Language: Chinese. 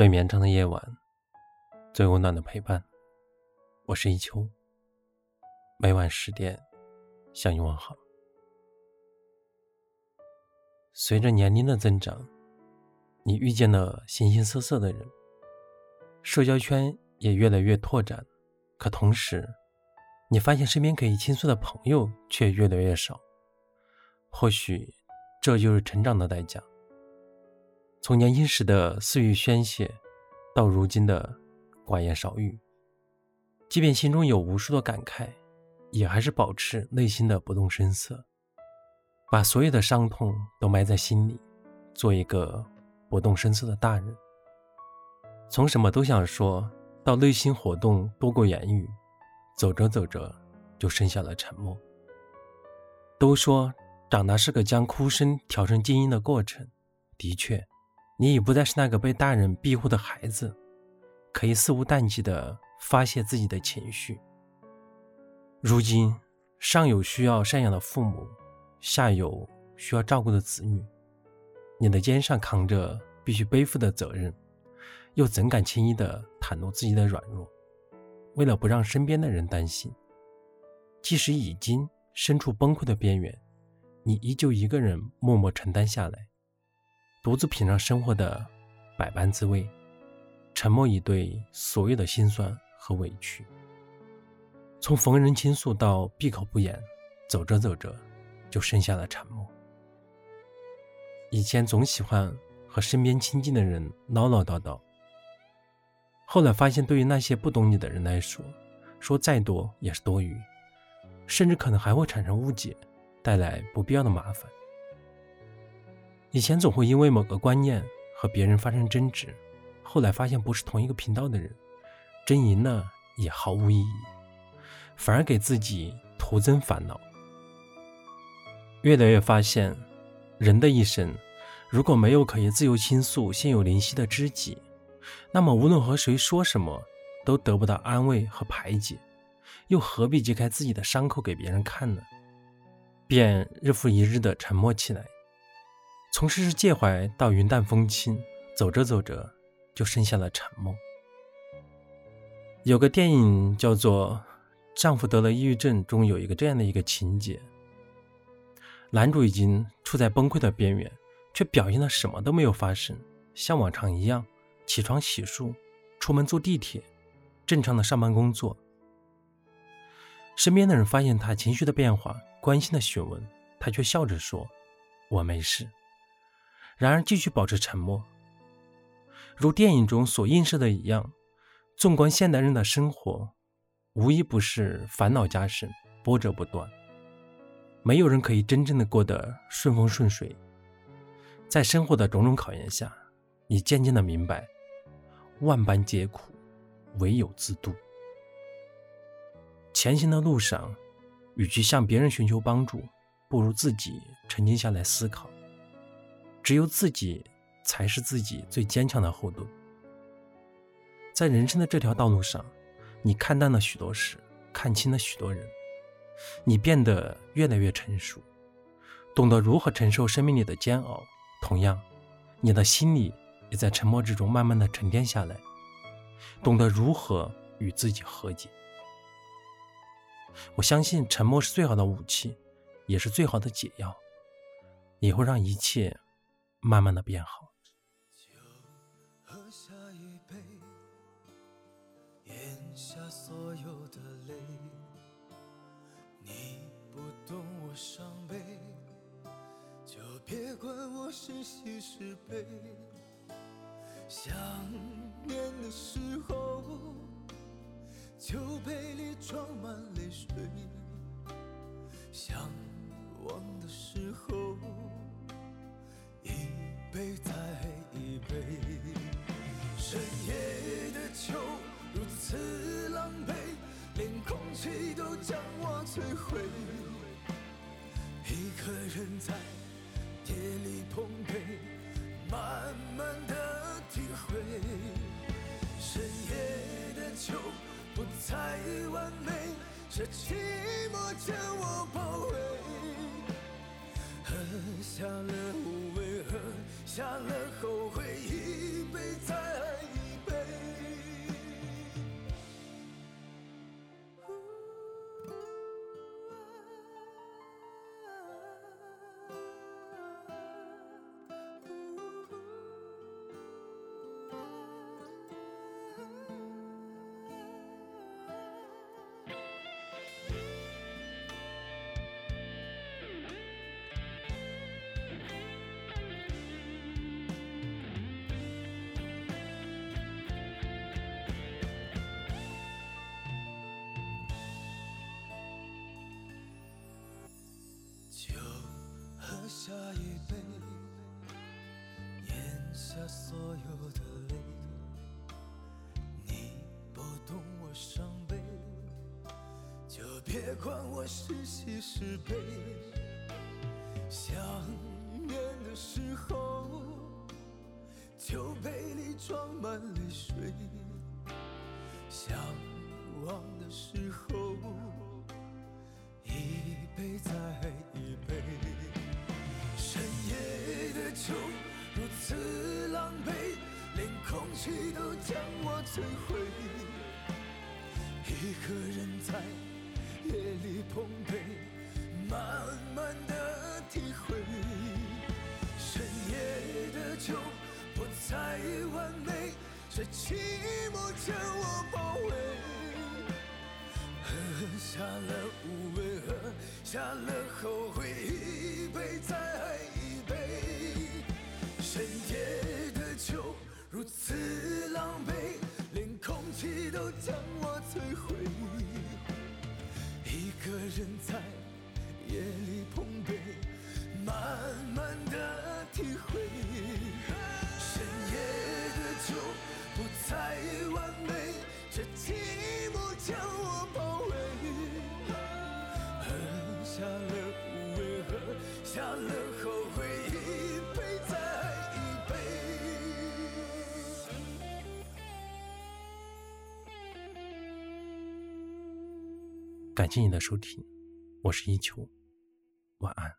最绵长的夜晚，最温暖的陪伴。我是一秋，每晚十点向你问好。随着年龄的增长，你遇见了形形色色的人，社交圈也越来越拓展，可同时，你发现身边可以倾诉的朋友却越来越少。或许，这就是成长的代价。从年轻时的肆意宣泄，到如今的寡言少语，即便心中有无数的感慨，也还是保持内心的不动声色，把所有的伤痛都埋在心里，做一个不动声色的大人。从什么都想说到内心活动多过言语，走着走着就剩下了沉默。都说长大是个将哭声调成静音的过程，的确。你已不再是那个被大人庇护的孩子，可以肆无忌惮地发泄自己的情绪。如今，上有需要赡养的父母，下有需要照顾的子女，你的肩上扛着必须背负的责任，又怎敢轻易地袒露自己的软弱？为了不让身边的人担心，即使已经身处崩溃的边缘，你依旧一个人默默承担下来。独自品尝生活的百般滋味，沉默以对所有的心酸和委屈。从逢人倾诉到闭口不言，走着走着，就剩下了沉默。以前总喜欢和身边亲近的人唠唠叨叨，后来发现，对于那些不懂你的人来说，说再多也是多余，甚至可能还会产生误解，带来不必要的麻烦。以前总会因为某个观念和别人发生争执，后来发现不是同一个频道的人，争赢了也毫无意义，反而给自己徒增烦恼。越来越发现，人的一生如果没有可以自由倾诉、心有灵犀的知己，那么无论和谁说什么都得不到安慰和排解，又何必揭开自己的伤口给别人看呢？便日复一日的沉默起来。从时时介怀到云淡风轻，走着走着就剩下了沉默。有个电影叫做《丈夫得了抑郁症》，中有一个这样的一个情节：男主已经处在崩溃的边缘，却表现的什么都没有发生，像往常一样起床洗漱，出门坐地铁，正常的上班工作。身边的人发现他情绪的变化，关心的询问，他却笑着说：“我没事。”然而，继续保持沉默。如电影中所映射的一样，纵观现代人的生活，无一不是烦恼加深，波折不断。没有人可以真正的过得顺风顺水。在生活的种种考验下，你渐渐的明白，万般皆苦，唯有自渡。前行的路上，与其向别人寻求帮助，不如自己沉静下来思考。只有自己才是自己最坚强的后盾。在人生的这条道路上，你看淡了许多事，看清了许多人，你变得越来越成熟，懂得如何承受生命里的煎熬。同样，你的心里也在沉默之中慢慢的沉淀下来，懂得如何与自己和解。我相信，沉默是最好的武器，也是最好的解药，也会让一切。慢慢的变好。就喝下一杯，咽下所有的泪。你不懂我伤悲，就别管我是喜是悲。想念的时候，酒杯里装满泪水。想忘的杯再一杯，深夜的酒如此狼狈，连空气都将我摧毁。一个人在夜里碰杯，慢慢的体会，深夜的酒不再完美，是寂寞将我包围，喝下了无。喝下一杯，咽下所有的泪。你不懂我伤悲，就别管我是喜是悲。想念的时候，酒杯里装满泪水；想忘的时候，空气都将我摧毁。一个人在夜里碰杯，慢慢的体会。深夜的酒不再完美，这寂寞将我包围。喝下了无味，喝下了后悔，一杯再一杯。深夜将我摧毁。一个人在夜里碰杯，慢慢感谢你的收听，我是一秋，晚安。